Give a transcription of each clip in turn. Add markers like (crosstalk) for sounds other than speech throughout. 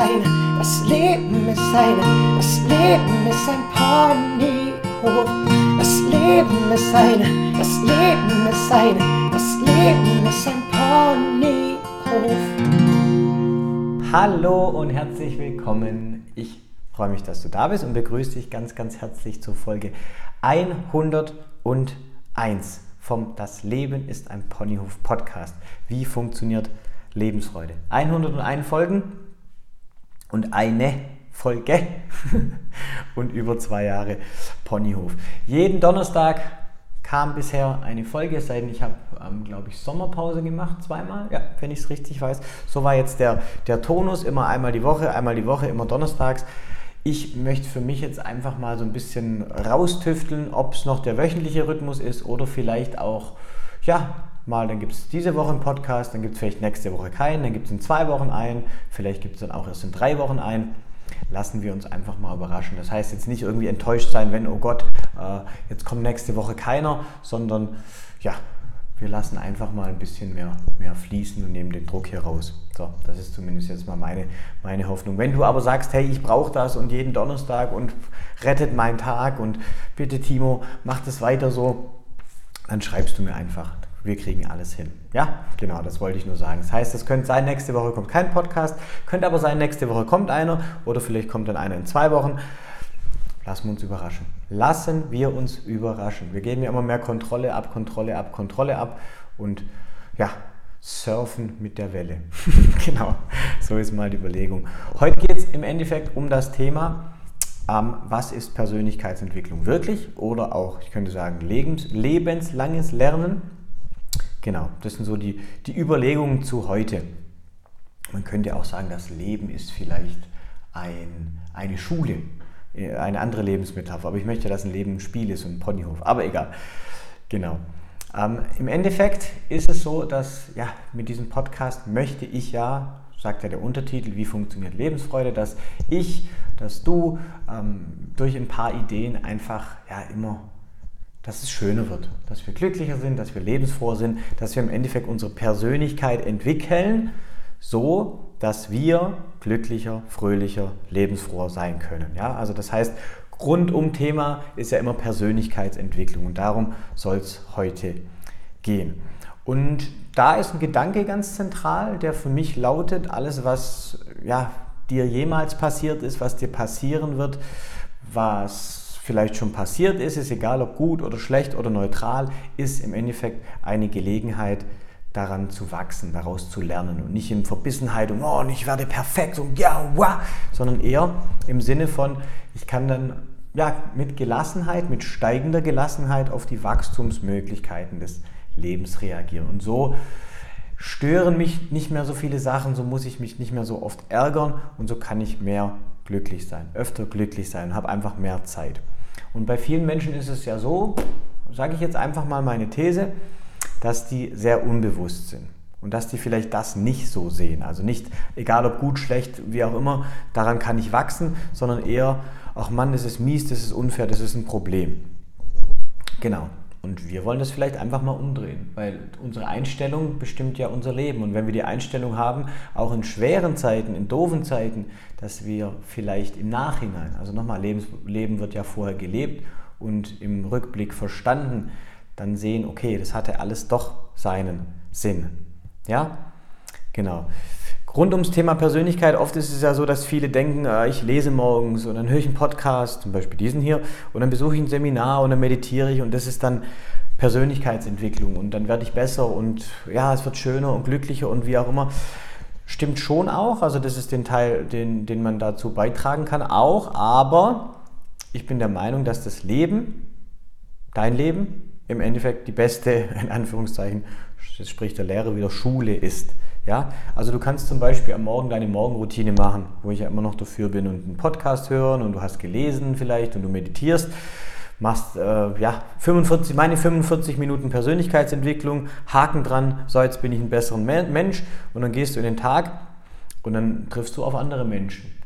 eine, das Leben ist eine, das Leben ist ein Ponyhof. Das Leben ist eine, das Leben ist eine, das Leben ist ein Ponyhof. Hallo und herzlich willkommen. Ich freue mich, dass du da bist und begrüße dich ganz, ganz herzlich zur Folge 101 vom Das Leben ist ein Ponyhof Podcast. Wie funktioniert Lebensfreude? 101 Folgen und eine Folge (laughs) und über zwei Jahre Ponyhof. Jeden Donnerstag kam bisher eine Folge, seit ich habe, ähm, glaube ich, Sommerpause gemacht, zweimal, ja, wenn ich es richtig weiß. So war jetzt der, der Tonus, immer einmal die Woche, einmal die Woche, immer donnerstags. Ich möchte für mich jetzt einfach mal so ein bisschen raustüfteln, ob es noch der wöchentliche Rhythmus ist oder vielleicht auch, ja, mal, dann gibt es diese Woche einen Podcast, dann gibt es vielleicht nächste Woche keinen, dann gibt es in zwei Wochen einen, vielleicht gibt es dann auch erst in drei Wochen einen. Lassen wir uns einfach mal überraschen. Das heißt jetzt nicht irgendwie enttäuscht sein, wenn, oh Gott, äh, jetzt kommt nächste Woche keiner, sondern ja, wir lassen einfach mal ein bisschen mehr, mehr fließen und nehmen den Druck hier raus. So, das ist zumindest jetzt mal meine, meine Hoffnung. Wenn du aber sagst, hey, ich brauche das und jeden Donnerstag und rettet meinen Tag und bitte Timo, mach das weiter so, dann schreibst du mir einfach. Wir kriegen alles hin. Ja, genau, das wollte ich nur sagen. Das heißt, es könnte sein, nächste Woche kommt kein Podcast, könnte aber sein, nächste Woche kommt einer oder vielleicht kommt dann einer in zwei Wochen. Lassen wir uns überraschen. Lassen wir uns überraschen. Wir geben ja immer mehr Kontrolle ab, Kontrolle ab, Kontrolle ab und ja, surfen mit der Welle. (laughs) genau, so ist mal die Überlegung. Heute geht es im Endeffekt um das Thema, ähm, was ist Persönlichkeitsentwicklung wirklich oder auch, ich könnte sagen, lebens, lebenslanges Lernen. Genau, das sind so die, die Überlegungen zu heute. Man könnte auch sagen, das Leben ist vielleicht ein, eine Schule. Äh, eine andere Lebensmetapher. Aber ich möchte, dass ein Leben ein Spiel ist und ein Ponyhof. Aber egal. Genau. Ähm, Im Endeffekt ist es so, dass ja, mit diesem Podcast möchte ich ja, sagt ja der Untertitel, wie funktioniert Lebensfreude, dass ich, dass du ähm, durch ein paar Ideen einfach ja immer, dass es schöner wird, dass wir glücklicher sind, dass wir lebensfroher sind, dass wir im Endeffekt unsere Persönlichkeit entwickeln, so dass wir glücklicher, fröhlicher, lebensfroher sein können. Ja? Also das heißt, rundum Thema ist ja immer Persönlichkeitsentwicklung und darum soll es heute gehen. Und da ist ein Gedanke ganz zentral, der für mich lautet, alles was ja, dir jemals passiert ist, was dir passieren wird, was vielleicht schon passiert ist, ist egal ob gut oder schlecht oder neutral, ist im Endeffekt eine Gelegenheit, daran zu wachsen, daraus zu lernen und nicht in Verbissenheit und oh, ich werde perfekt und ja, wow, sondern eher im Sinne von, ich kann dann ja, mit Gelassenheit, mit steigender Gelassenheit auf die Wachstumsmöglichkeiten des Lebens reagieren. Und so stören mich nicht mehr so viele Sachen, so muss ich mich nicht mehr so oft ärgern und so kann ich mehr glücklich sein, öfter glücklich sein und habe einfach mehr Zeit. Und bei vielen Menschen ist es ja so, sage ich jetzt einfach mal meine These, dass die sehr unbewusst sind und dass die vielleicht das nicht so sehen. Also nicht, egal ob gut, schlecht, wie auch immer, daran kann ich wachsen, sondern eher, ach Mann, das ist mies, das ist unfair, das ist ein Problem. Genau. Und wir wollen das vielleicht einfach mal umdrehen, weil unsere Einstellung bestimmt ja unser Leben. Und wenn wir die Einstellung haben, auch in schweren Zeiten, in doofen Zeiten, dass wir vielleicht im Nachhinein, also nochmal, Leben wird ja vorher gelebt und im Rückblick verstanden, dann sehen, okay, das hatte alles doch seinen Sinn. Ja, genau. Rund ums Thema Persönlichkeit, oft ist es ja so, dass viele denken, äh, ich lese morgens und dann höre ich einen Podcast, zum Beispiel diesen hier, und dann besuche ich ein Seminar und dann meditiere ich und das ist dann Persönlichkeitsentwicklung und dann werde ich besser und ja, es wird schöner und glücklicher und wie auch immer. Stimmt schon auch, also das ist den Teil, den, den man dazu beitragen kann, auch, aber ich bin der Meinung, dass das Leben, dein Leben, im Endeffekt die beste, (laughs) in Anführungszeichen, jetzt spricht der Lehrer wieder, Schule ist. Ja? Also du kannst zum Beispiel am Morgen deine Morgenroutine machen, wo ich ja immer noch dafür bin und einen Podcast hören und du hast gelesen vielleicht und du meditierst, machst äh, ja, 45, meine 45 Minuten Persönlichkeitsentwicklung, Haken dran, so jetzt bin ich ein besserer Mensch und dann gehst du in den Tag und dann triffst du auf andere Menschen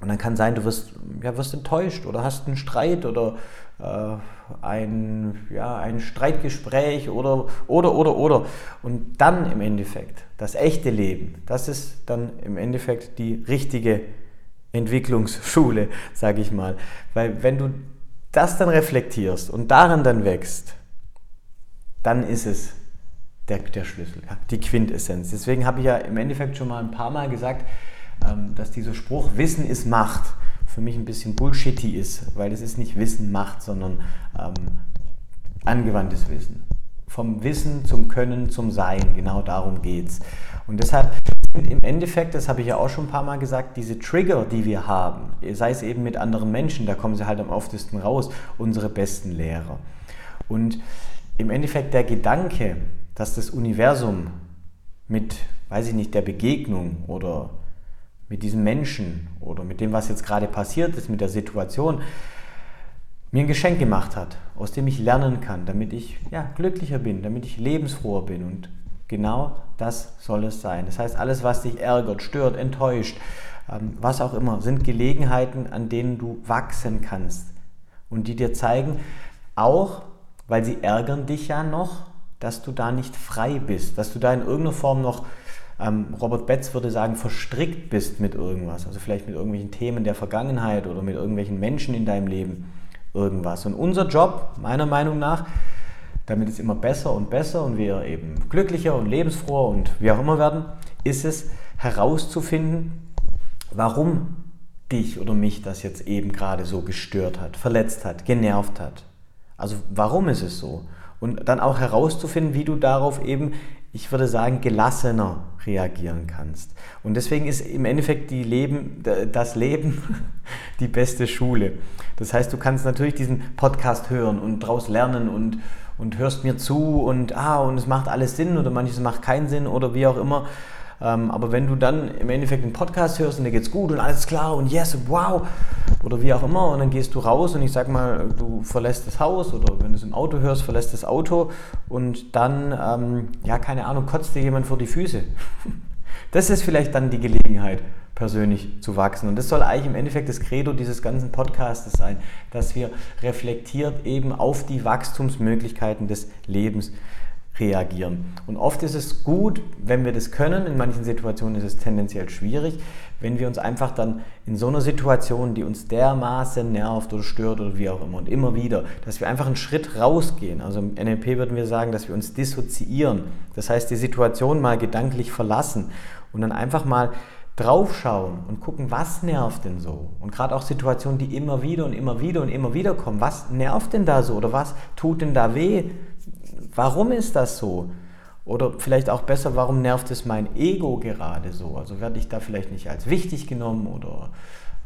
Und dann kann sein, du wirst, ja, wirst enttäuscht oder hast einen Streit oder äh, ein, ja, ein Streitgespräch oder, oder, oder, oder. Und dann im Endeffekt, das echte Leben, das ist dann im Endeffekt die richtige Entwicklungsschule, (laughs) sage ich mal. Weil wenn du das dann reflektierst und daran dann wächst, dann ist es der, der Schlüssel, die Quintessenz. Deswegen habe ich ja im Endeffekt schon mal ein paar Mal gesagt, dass dieser Spruch Wissen ist Macht für mich ein bisschen bullshitty ist, weil es ist nicht Wissen Macht, sondern ähm, angewandtes Wissen. Vom Wissen zum Können zum Sein, genau darum geht es. Und deshalb sind im Endeffekt, das habe ich ja auch schon ein paar Mal gesagt, diese Trigger, die wir haben, sei es eben mit anderen Menschen, da kommen sie halt am oftesten raus, unsere besten Lehrer. Und im Endeffekt der Gedanke, dass das Universum mit, weiß ich nicht, der Begegnung oder mit diesem Menschen oder mit dem, was jetzt gerade passiert ist, mit der Situation, mir ein Geschenk gemacht hat, aus dem ich lernen kann, damit ich ja, glücklicher bin, damit ich lebensfroher bin. Und genau das soll es sein. Das heißt, alles, was dich ärgert, stört, enttäuscht, ähm, was auch immer, sind Gelegenheiten, an denen du wachsen kannst und die dir zeigen, auch weil sie ärgern dich ja noch, dass du da nicht frei bist, dass du da in irgendeiner Form noch ähm, Robert Betz würde sagen, verstrickt bist mit irgendwas. Also vielleicht mit irgendwelchen Themen der Vergangenheit oder mit irgendwelchen Menschen in deinem Leben irgendwas. Und unser Job, meiner Meinung nach, damit es immer besser und besser und wir eben glücklicher und lebensfroher und wie auch immer werden, ist es herauszufinden, warum dich oder mich das jetzt eben gerade so gestört hat, verletzt hat, genervt hat. Also warum ist es so? Und dann auch herauszufinden, wie du darauf eben ich würde sagen, gelassener reagieren kannst. Und deswegen ist im Endeffekt die Leben, das Leben (laughs) die beste Schule. Das heißt, du kannst natürlich diesen Podcast hören und daraus lernen und, und hörst mir zu und, ah, und es macht alles Sinn oder manches macht keinen Sinn oder wie auch immer. Ähm, aber wenn du dann im Endeffekt einen Podcast hörst und dir geht's gut und alles klar und yes, wow oder wie auch immer und dann gehst du raus und ich sag mal, du verlässt das Haus oder wenn du es im Auto hörst, verlässt das Auto und dann, ähm, ja, keine Ahnung, kotzt dir jemand vor die Füße. (laughs) Das ist vielleicht dann die Gelegenheit, persönlich zu wachsen. Und das soll eigentlich im Endeffekt das Credo dieses ganzen Podcasts sein, dass wir reflektiert eben auf die Wachstumsmöglichkeiten des Lebens reagieren. Und oft ist es gut, wenn wir das können, in manchen Situationen ist es tendenziell schwierig, wenn wir uns einfach dann in so einer Situation, die uns dermaßen nervt oder stört oder wie auch immer und immer wieder, dass wir einfach einen Schritt rausgehen. Also im NLP würden wir sagen, dass wir uns dissoziieren. Das heißt, die Situation mal gedanklich verlassen und dann einfach mal draufschauen und gucken, was nervt denn so? Und gerade auch Situationen, die immer wieder und immer wieder und immer wieder kommen, was nervt denn da so oder was tut denn da weh? Warum ist das so? Oder vielleicht auch besser, warum nervt es mein Ego gerade so? Also werde ich da vielleicht nicht als wichtig genommen oder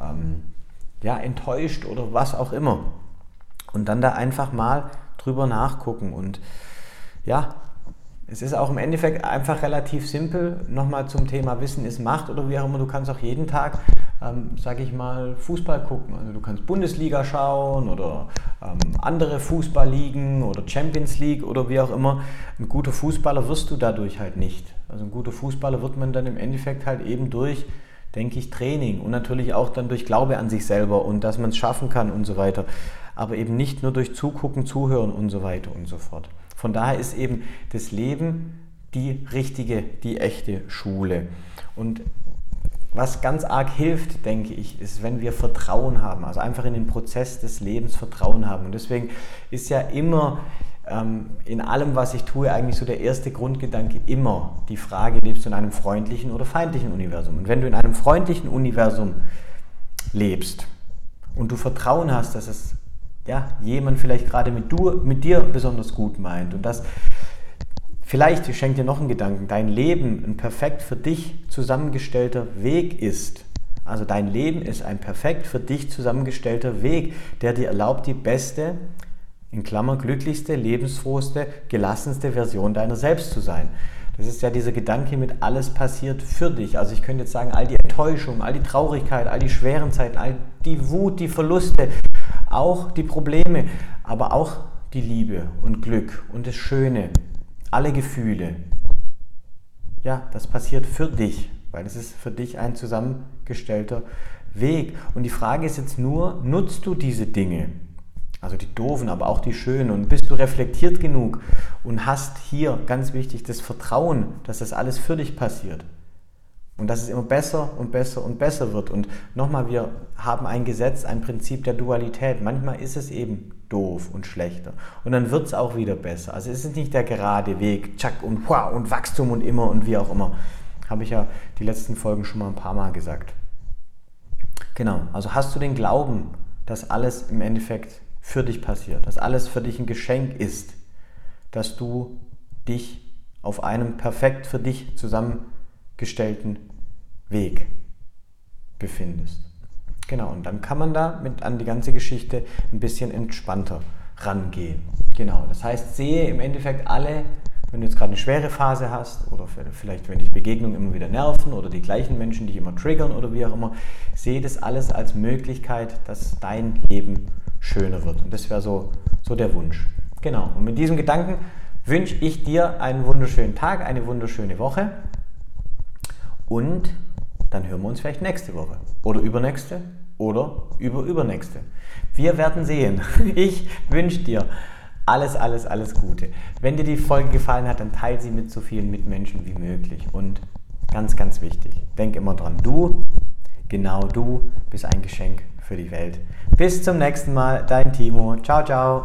ähm, ja, enttäuscht oder was auch immer. Und dann da einfach mal drüber nachgucken. Und ja, es ist auch im Endeffekt einfach relativ simpel. Nochmal zum Thema Wissen ist Macht oder wie auch immer. Du kannst auch jeden Tag ähm, sage ich mal, Fußball gucken. Also du kannst Bundesliga schauen oder ähm, andere Fußballligen oder Champions League oder wie auch immer. Ein guter Fußballer wirst du dadurch halt nicht. Also ein guter Fußballer wird man dann im Endeffekt halt eben durch, denke ich, Training und natürlich auch dann durch Glaube an sich selber und dass man es schaffen kann und so weiter. Aber eben nicht nur durch Zugucken, Zuhören und so weiter und so fort. Von daher ist eben das Leben die richtige, die echte Schule. Und was ganz arg hilft, denke ich, ist, wenn wir Vertrauen haben, also einfach in den Prozess des Lebens Vertrauen haben. Und deswegen ist ja immer ähm, in allem, was ich tue, eigentlich so der erste Grundgedanke immer die Frage, lebst du in einem freundlichen oder feindlichen Universum? Und wenn du in einem freundlichen Universum lebst und du Vertrauen hast, dass es ja, jemand vielleicht gerade mit, du, mit dir besonders gut meint und dass Vielleicht, ich schenke dir noch einen Gedanken, dein Leben ein perfekt für dich zusammengestellter Weg ist. Also dein Leben ist ein perfekt für dich zusammengestellter Weg, der dir erlaubt, die beste, in Klammer glücklichste, lebensfrohste, gelassenste Version deiner selbst zu sein. Das ist ja dieser Gedanke mit alles passiert für dich. Also ich könnte jetzt sagen, all die Enttäuschung, all die Traurigkeit, all die schweren Zeiten, all die Wut, die Verluste, auch die Probleme, aber auch die Liebe und Glück und das Schöne, alle Gefühle, ja, das passiert für dich, weil es ist für dich ein zusammengestellter Weg. Und die Frage ist jetzt nur, nutzt du diese Dinge? Also die doofen, aber auch die schönen. Und bist du reflektiert genug und hast hier, ganz wichtig, das Vertrauen, dass das alles für dich passiert. Und dass es immer besser und besser und besser wird. Und nochmal, wir haben ein Gesetz, ein Prinzip der Dualität. Manchmal ist es eben doof und schlechter. Und dann wird es auch wieder besser. Also es ist nicht der gerade Weg, tschack und wow und Wachstum und immer und wie auch immer. Habe ich ja die letzten Folgen schon mal ein paar Mal gesagt. Genau, also hast du den Glauben, dass alles im Endeffekt für dich passiert, dass alles für dich ein Geschenk ist, dass du dich auf einem perfekt für dich zusammengestellten Weg befindest. Genau, und dann kann man da mit an die ganze Geschichte ein bisschen entspannter rangehen. Genau, das heißt, sehe im Endeffekt alle, wenn du jetzt gerade eine schwere Phase hast oder vielleicht, wenn dich Begegnungen immer wieder nerven oder die gleichen Menschen dich immer triggern oder wie auch immer, sehe das alles als Möglichkeit, dass dein Leben schöner wird. Und das wäre so, so der Wunsch. Genau, und mit diesem Gedanken wünsche ich dir einen wunderschönen Tag, eine wunderschöne Woche und dann hören wir uns vielleicht nächste Woche oder übernächste oder über übernächste. Wir werden sehen. (laughs) Ich wünsche dir alles, alles, alles Gute. Wenn dir die Folge gefallen hat, dann teile sie mit so vielen Mitmenschen wie möglich. Und ganz, ganz wichtig, denk immer dran, du, genau du, bist ein Geschenk für die Welt. Bis zum nächsten Mal, dein Timo. Ciao, ciao.